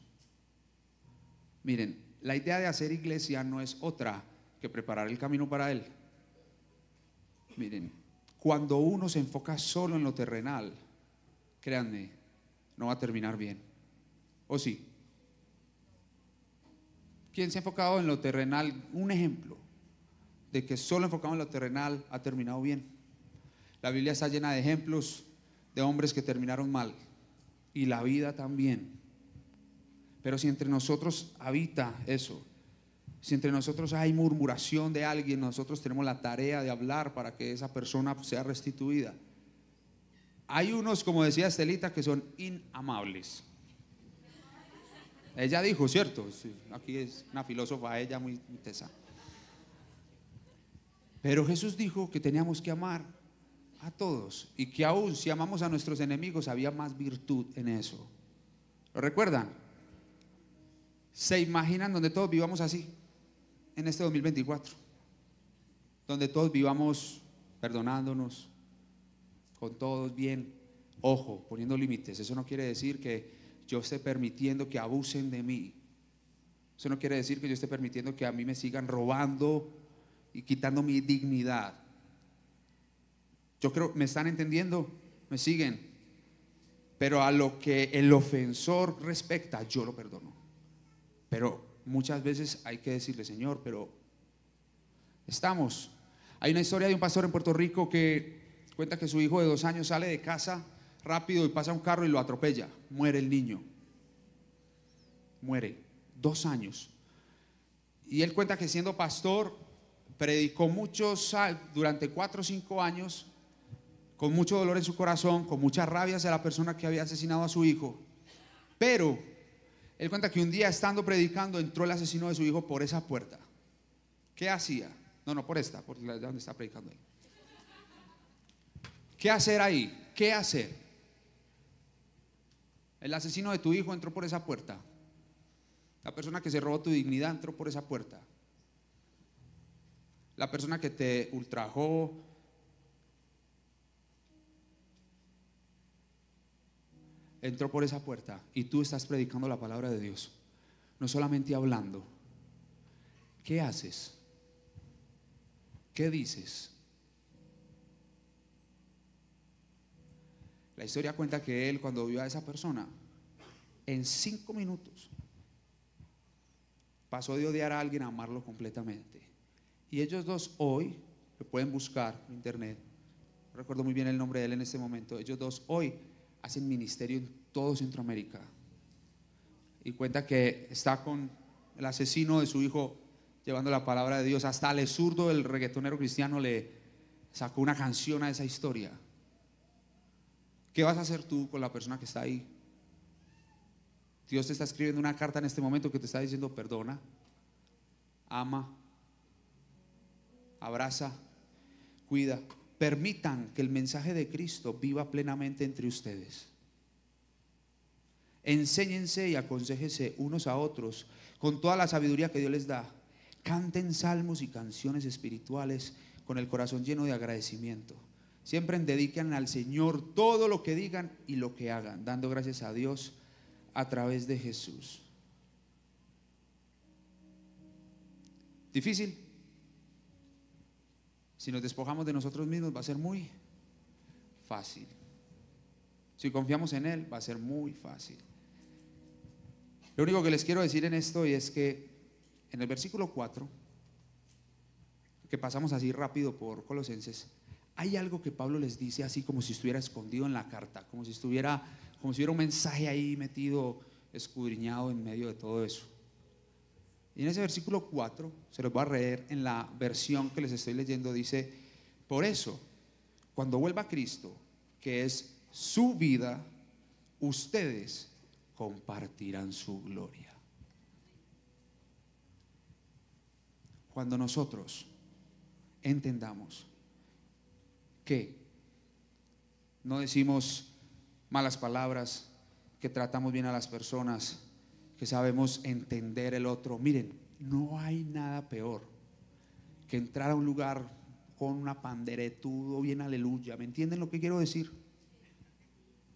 Miren, la idea de hacer iglesia no es otra que preparar el camino para Él. Miren, cuando uno se enfoca solo en lo terrenal, créanme, no va a terminar bien. ¿O sí? ¿Quién se ha enfocado en lo terrenal? Un ejemplo de que solo enfocado en lo terrenal ha terminado bien. La Biblia está llena de ejemplos de hombres que terminaron mal y la vida también. Pero si entre nosotros habita eso, Si entre nosotros hay murmuración de alguien, nosotros tenemos la tarea de hablar para que esa persona sea restituida. Hay unos, como decía Estelita, que son inamables. Ella dijo, ¿cierto? aquí es una filósofa, ella muy, muy tesa. Pero Jesús dijo que teníamos que amar a todos y que aún si amamos a nuestros enemigos había más virtud en eso. ¿Lo recuerdan? ¿Se imaginan donde todos vivamos así en este 2024? Donde todos vivamos perdonándonos con todos bien. Ojo, poniendo límites. Eso no quiere decir que yo esté permitiendo que abusen de mí. Eso no quiere decir que yo esté permitiendo que a mí me sigan robando y quitando mi dignidad. Yo creo, ¿me están entendiendo? ¿Me siguen? Pero a lo que el ofensor respecta, yo lo perdono. Pero muchas veces hay que decirle, Señor, pero estamos. Hay una historia de un pastor en Puerto Rico que cuenta que su hijo de dos años sale de casa rápido y pasa un carro y lo atropella. Muere el niño. Muere. Dos años. Y él cuenta que siendo pastor, predicó muchos, durante cuatro o cinco años, con mucho dolor en su corazón, con mucha rabia hacia la persona que había asesinado a su hijo. Pero él cuenta que un día estando predicando entró el asesino de su hijo por esa puerta. ¿Qué hacía? No, no, por esta, por la donde está predicando ahí. ¿Qué hacer ahí? ¿Qué hacer? El asesino de tu hijo entró por esa puerta. La persona que se robó tu dignidad entró por esa puerta. La persona que te ultrajó, entró por esa puerta y tú estás predicando la palabra de Dios. No solamente hablando. ¿Qué haces? ¿Qué dices? La historia cuenta que él cuando vio a esa persona, en cinco minutos, pasó de odiar a alguien a amarlo completamente. Y ellos dos hoy, lo pueden buscar en internet, recuerdo muy bien el nombre de él en este momento, ellos dos hoy hacen ministerio en todo Centroamérica. Y cuenta que está con el asesino de su hijo llevando la palabra de Dios. Hasta el zurdo del reggaetonero cristiano le sacó una canción a esa historia. ¿Qué vas a hacer tú con la persona que está ahí? Dios te está escribiendo una carta en este momento que te está diciendo perdona, ama, abraza, cuida. Permitan que el mensaje de Cristo viva plenamente entre ustedes. Enséñense y aconsejense unos a otros con toda la sabiduría que Dios les da. Canten salmos y canciones espirituales con el corazón lleno de agradecimiento. Siempre dediquen al Señor todo lo que digan y lo que hagan, dando gracias a Dios a través de Jesús. ¿Difícil? Si nos despojamos de nosotros mismos va a ser muy fácil. Si confiamos en Él va a ser muy fácil. Lo único que les quiero decir en esto es que en el versículo 4, que pasamos así rápido por Colosenses, hay algo que Pablo les dice así como si estuviera escondido en la carta, como si estuviera, como si hubiera un mensaje ahí metido, escudriñado en medio de todo eso. Y en ese versículo 4, se los voy a leer en la versión que les estoy leyendo, dice, por eso, cuando vuelva Cristo, que es su vida, ustedes compartirán su gloria. Cuando nosotros entendamos que no decimos malas palabras, que tratamos bien a las personas, que sabemos entender el otro. Miren, no hay nada peor que entrar a un lugar con una panderetudo, bien aleluya. ¿Me entienden lo que quiero decir?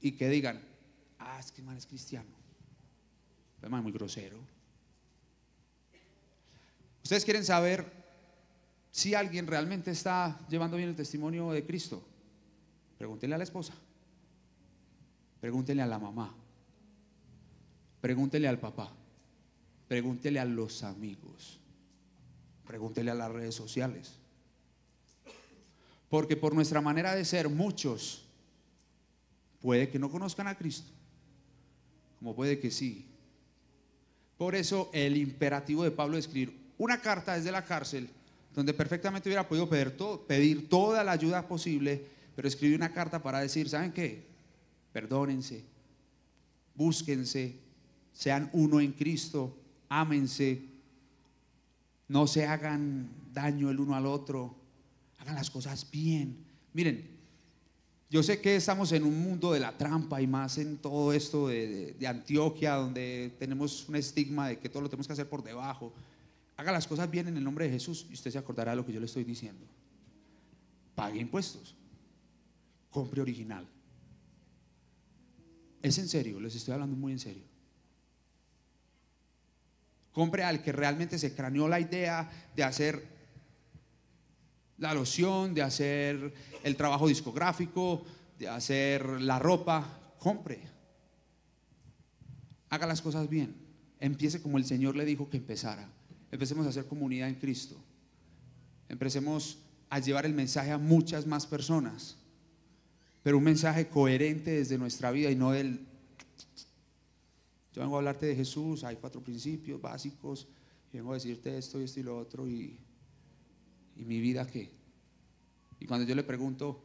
Y que digan, ah, es que man es cristiano. Es muy grosero. Ustedes quieren saber si alguien realmente está llevando bien el testimonio de Cristo, pregúntenle a la esposa, pregúntenle a la mamá, pregúntenle al papá, pregúntenle a los amigos, pregúntenle a las redes sociales. Porque por nuestra manera de ser, muchos puede que no conozcan a Cristo, como puede que sí. Por eso el imperativo de Pablo es escribir una carta desde la cárcel donde perfectamente hubiera podido pedir, pedir toda la ayuda posible, pero escribió una carta para decir, ¿saben qué? Perdónense, búsquense, sean uno en Cristo, ámense, no se hagan daño el uno al otro, hagan las cosas bien. Miren, yo sé que estamos en un mundo de la trampa y más en todo esto de, Antioquia, donde tenemos un estigma de que todo lo tenemos que hacer por debajo. Haga las cosas bien en el nombre de Jesús y usted se acordará de lo que yo le estoy diciendo. Pague impuestos. Compre original. Es en serio, les estoy hablando muy en serio. Compre al que realmente se craneó la idea de hacer la loción, de hacer el trabajo discográfico, de hacer la ropa. Compre. Haga las cosas bien. Empiece como el Señor le dijo que empezara. Empecemos a hacer comunidad en Cristo. Empecemos a llevar el mensaje a muchas más personas pero un mensaje coherente desde nuestra vida y no del... Yo vengo a hablarte de Jesús, hay cuatro principios básicos, vengo a decirte esto y esto y lo otro, y, y mi vida qué. Y cuando yo le pregunto,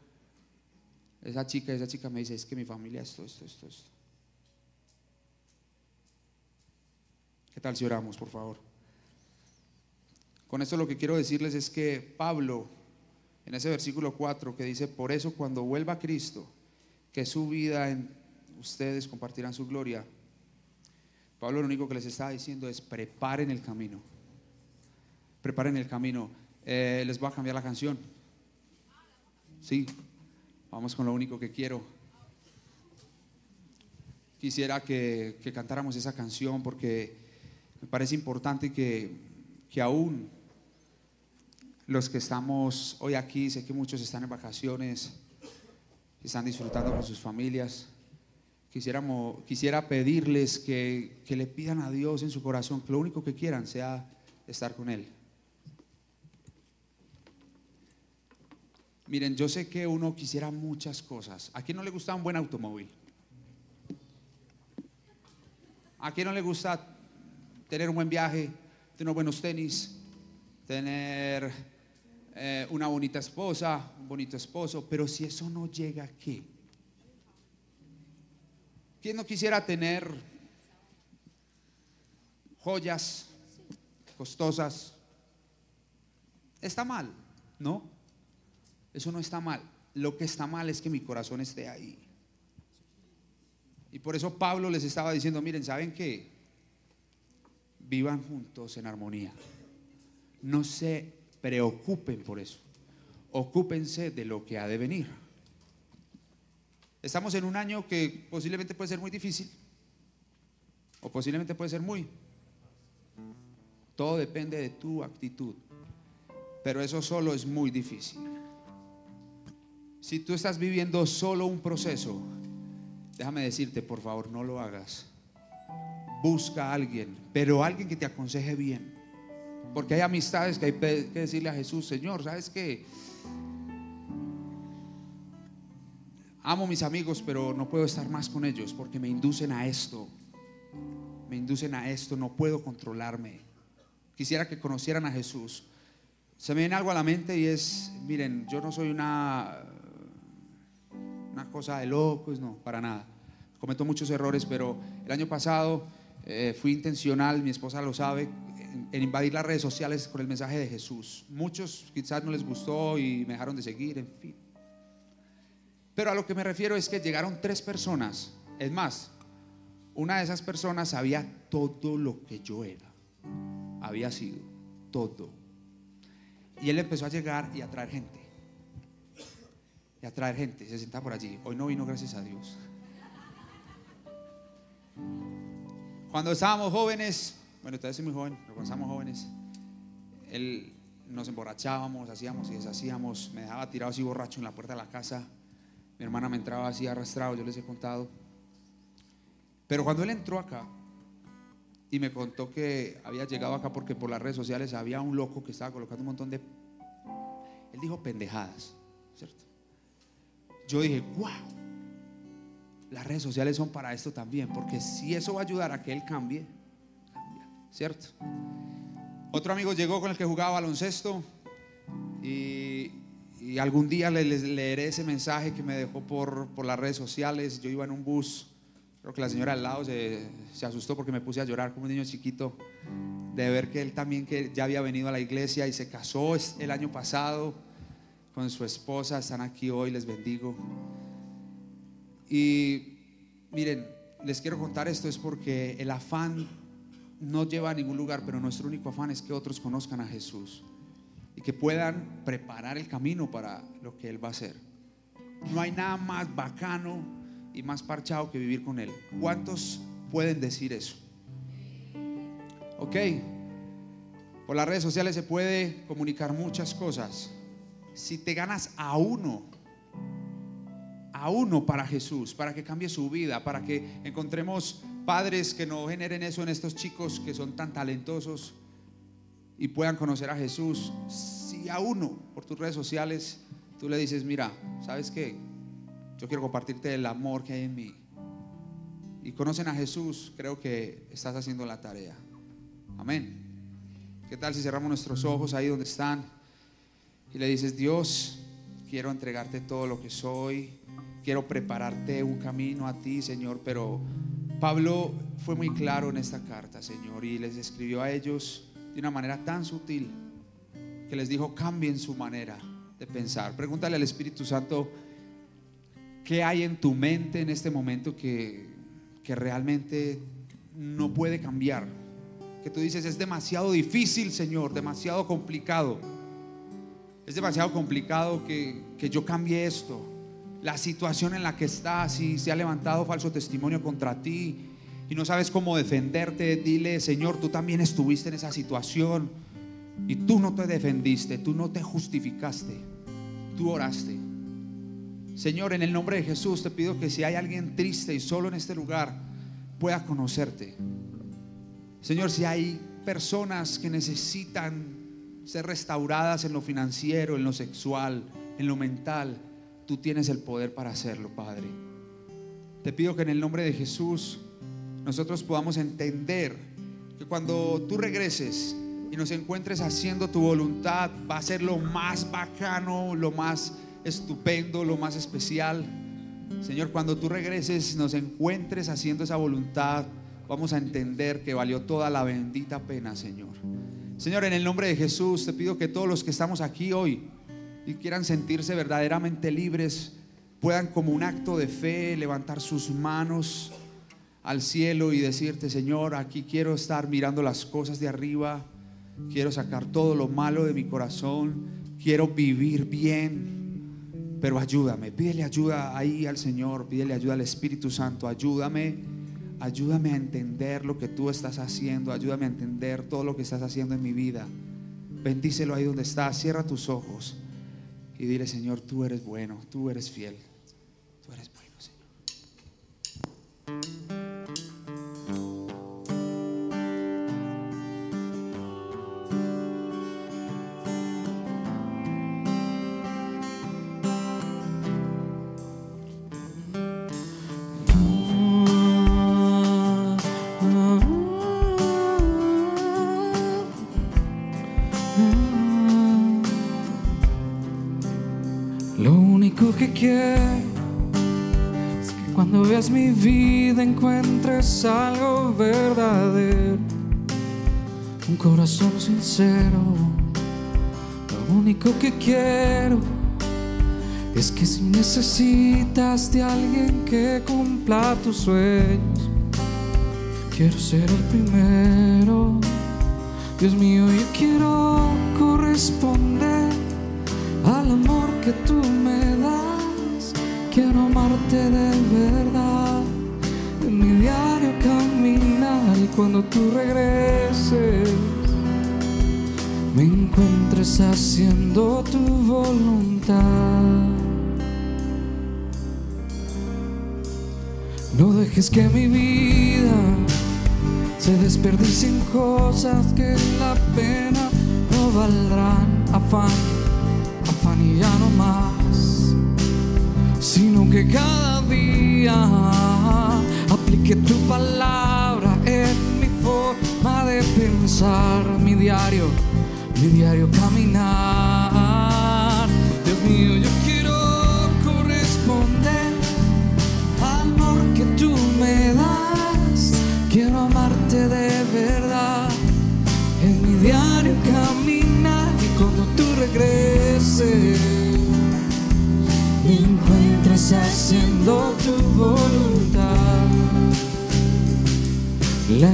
esa chica, esa chica me dice, es que mi familia esto, esto, esto, esto. ¿Qué tal si oramos, por favor? Con esto lo que quiero decirles es que Pablo en ese versículo 4 que dice, por eso cuando vuelva Cristo, que su vida en ustedes compartirán su gloria. Pablo lo único que les está diciendo es preparen el camino. Preparen el camino. Eh, les voy a cambiar la canción. Sí, vamos con lo único que quiero. Quisiera que, que cantáramos esa canción porque me parece importante que, que aún los que estamos hoy aquí, sé que muchos están en vacaciones, están disfrutando con sus familias. Quisiéramos, quisiera pedirles que, que le pidan a Dios en su corazón que lo único que quieran sea estar con Él. Miren, yo sé que uno quisiera muchas cosas. ¿A quién no le gusta un buen automóvil? ¿A quién no le gusta tener un buen viaje, tener buenos tenis, tener eh, una bonita esposa, un bonito esposo, pero si eso no llega aquí, ¿quién no quisiera tener joyas costosas? Está mal, ¿no? Eso no está mal. Lo que está mal es que mi corazón esté ahí. Y por eso Pablo les estaba diciendo, miren, ¿saben qué? Vivan juntos en armonía. No se preocupen por eso. Ocúpense de lo que ha de venir. Estamos en un año que posiblemente puede ser muy difícil o posiblemente puede ser muy. Todo depende de tu actitud. Pero eso solo es muy difícil. Si tú estás viviendo solo un proceso, déjame decirte, por favor, no lo hagas. Busca a alguien, pero alguien que te aconseje bien porque hay amistades que hay que decirle a Jesús, Señor, ¿sabes qué? Amo mis amigos, pero no puedo estar más con ellos porque me inducen a esto. Me inducen a esto, no puedo controlarme. Quisiera que conocieran a Jesús. Se me viene algo a la mente y es, miren, yo no soy una, una cosa de locos, no, para nada. Cometo muchos errores, pero el año pasado eh, fui intencional, mi esposa lo sabe, en, invadir las redes sociales con el mensaje de Jesús. Muchos quizás no les gustó y me dejaron de seguir, en fin. Pero a lo que me refiero es que llegaron tres personas. Es más, una de esas personas sabía todo lo que yo era. Había sido todo. Y él empezó a llegar y a traer gente. Y a traer gente. Se sentaba por allí. Hoy no vino, gracias a Dios. Cuando estábamos jóvenes, bueno, todavía soy muy joven, pero cuando estábamos jóvenes, él nos emborrachábamos, hacíamos y deshacíamos, me dejaba tirado así borracho en la puerta de la casa, mi hermana me entraba así arrastrado, yo les he contado. Pero cuando él entró acá y me contó que había llegado acá porque por las redes sociales había un loco que estaba colocando un montón de... Él dijo pendejadas, ¿cierto? Yo dije, wow, las redes sociales son para esto también, porque si eso va a ayudar a que él cambie, ¿cierto? Otro amigo llegó con el que jugaba baloncesto y, y algún día le, les leeré ese mensaje que me dejó por, por las redes sociales. Yo iba en un bus, creo que la señora al lado se, asustó porque me puse a llorar como un niño chiquito de ver que él también que ya había venido a la iglesia y se casó el año pasado con su esposa, están aquí hoy, les bendigo. Y miren, les quiero contar esto es porque el afán no lleva a ningún lugar, pero nuestro único afán es que otros conozcan a Jesús y que puedan preparar el camino para lo que Él va a hacer. No hay nada más bacano y más parchado que vivir con Él. ¿Cuántos pueden decir eso? Ok, por las redes sociales se puede comunicar muchas cosas. Si te ganas a uno, a uno para Jesús, para que cambie su vida, para que encontremos padres que no generen eso en estos chicos que son tan talentosos y puedan conocer a Jesús. Si a uno por tus redes sociales tú le dices, mira, ¿sabes qué? Yo quiero compartirte el amor que hay en mí. Y conocen a Jesús, creo que estás haciendo la tarea. Amén. ¿Qué tal si cerramos nuestros ojos ahí donde están y le dices, Dios, quiero entregarte todo lo que soy, quiero prepararte un camino a ti, Señor, pero Pablo fue muy claro en esta carta, Señor, y les escribió a ellos de una manera tan sutil que les dijo, cambien su manera de pensar. Pregúntale al Espíritu Santo, ¿qué hay en tu mente en este momento que, que realmente no puede cambiar? Que tú dices, es demasiado difícil, Señor, demasiado complicado. Es demasiado complicado que, que yo cambie esto. La situación en la que estás y se ha levantado falso testimonio contra ti y no sabes cómo defenderte, dile, Señor, tú también estuviste en esa situación y tú no te defendiste, tú no te justificaste, tú oraste. Señor, en el nombre de Jesús te pido que si hay alguien triste y solo en este lugar pueda conocerte. Señor, si hay personas que necesitan ser restauradas en lo financiero, en lo sexual, en lo mental, tú tienes el poder para hacerlo, Padre. Te pido que en el nombre de Jesús nosotros podamos entender que cuando tú regreses y nos encuentres haciendo tu voluntad, va a ser lo más bacano, lo más estupendo, lo más especial. Señor, cuando tú regreses, nos encuentres haciendo esa voluntad, vamos a entender que valió toda la bendita pena, Señor. Señor, en el nombre de Jesús, te pido que todos los que estamos aquí hoy y quieran sentirse verdaderamente libres, puedan como un acto de fe levantar sus manos al cielo y decirte, Señor, aquí quiero estar mirando las cosas de arriba, quiero sacar todo lo malo de mi corazón, quiero vivir bien, pero ayúdame, pídele ayuda ahí al Señor, pídele ayuda al Espíritu Santo, ayúdame, ayúdame a entender lo que tú estás haciendo, ayúdame a entender todo lo que estás haciendo en mi vida. Bendícelo ahí donde estás, cierra tus ojos y dile, Señor, tú eres bueno, tú eres fiel, tú eres bueno, corazón sincero. Lo único que quiero es que si necesitas de alguien que cumpla tus sueños, quiero ser el primero. Dios mío, yo quiero corresponder al amor que tú me das. Quiero amarte de verdad, en mi diario caminar y cuando tú regreses encuentres haciendo tu voluntad. No dejes que mi vida se desperdicien cosas que la pena no valdrán afán afán y ya no más, sino que cada día aplique tu palabra en mi forma de pensar. mi diario, mi diario caminar. Dios mío, yo quiero corresponder al amor que tú me das. Quiero amarte de verdad. En mi diario caminar y cuando tú regreses me encuentres haciendo tu voluntad. La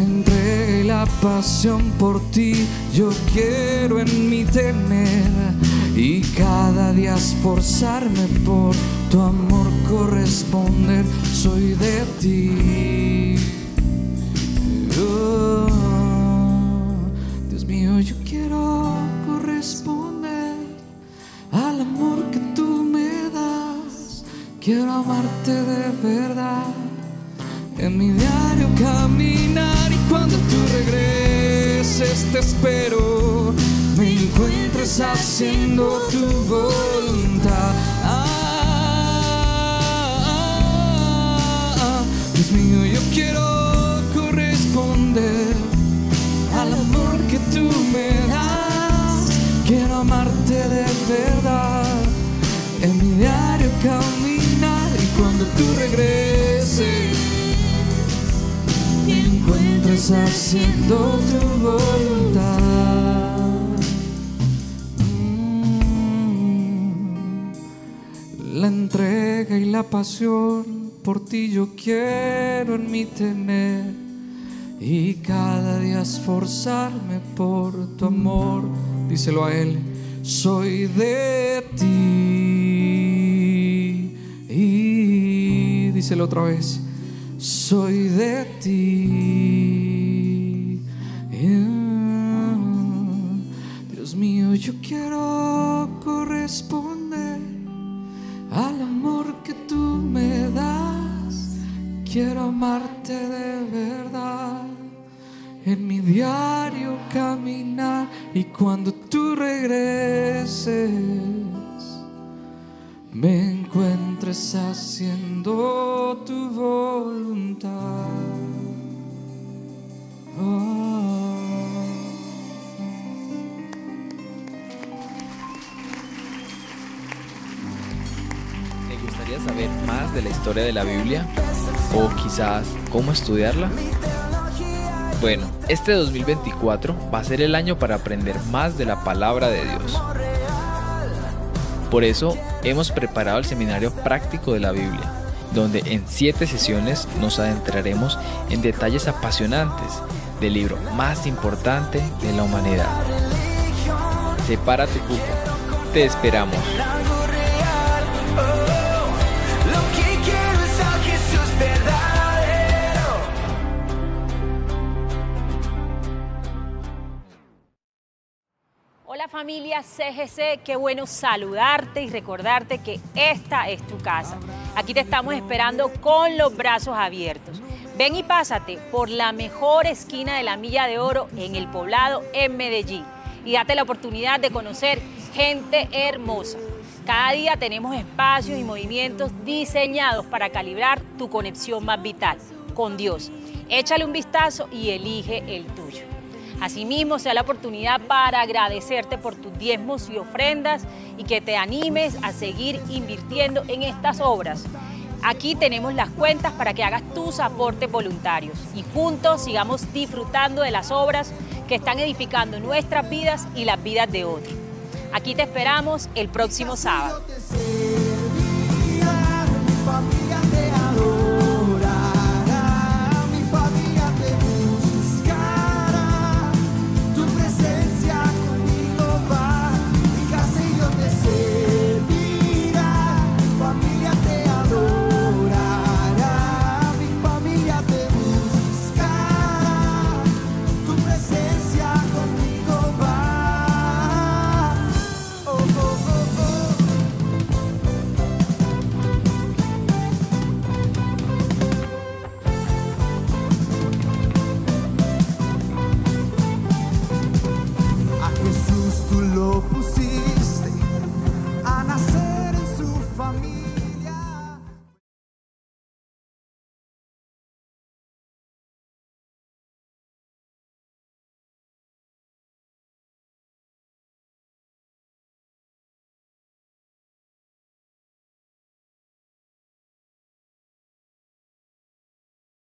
pasión por ti yo quiero en mí tener y cada día esforzarme por tu amor corresponder. Soy de ti. Oh, Dios mío, yo quiero corresponder al amor que tú me das. Quiero amarte de verdad. En mi diario caminar regreses te espero. Me encuentres haciendo tu voluntad. Ah, Dios mío, yo quiero corresponder al amor que tú me das. Quiero amarte de verdad. En mi diario caminar y cuando tú regreses te encuentres haciendo tu voluntad. Mm. La entrega y la pasión por ti yo quiero en mí tener y cada día esforzarme por tu amor. Díselo a él, soy de ti. Y díselo otra vez, soy de ti. Dios mío, yo quiero corresponder al amor que tú me das. Quiero amarte de verdad. En mi diario caminar y cuando tú regreses me haciendo tu voluntad. Oh. ¿Te gustaría saber más de la historia de la Biblia? ¿O quizás cómo estudiarla? Bueno, este 2024 va a ser el año para aprender más de la palabra de Dios. Por eso hemos preparado el seminario práctico de la Biblia, donde en siete sesiones nos adentraremos en detalles apasionantes del libro más importante de la humanidad. Separa tu cupo. Te esperamos. Familia CGC, qué bueno saludarte y recordarte que esta es tu casa. Aquí te estamos esperando con los brazos abiertos. Ven y pásate por la mejor esquina de la Milla de Oro en el poblado en Medellín y date la oportunidad de conocer gente hermosa. Cada día tenemos espacios y movimientos diseñados para calibrar tu conexión más vital con Dios. Échale un vistazo y elige el tuyo. Asimismo, sea la oportunidad para agradecerte por tus diezmos y ofrendas y que te animes a seguir invirtiendo en estas obras. Aquí tenemos las cuentas para que hagas tus aportes voluntarios y juntos sigamos disfrutando de las obras que están edificando nuestras vidas y las vidas de otros. Aquí te esperamos el próximo sábado.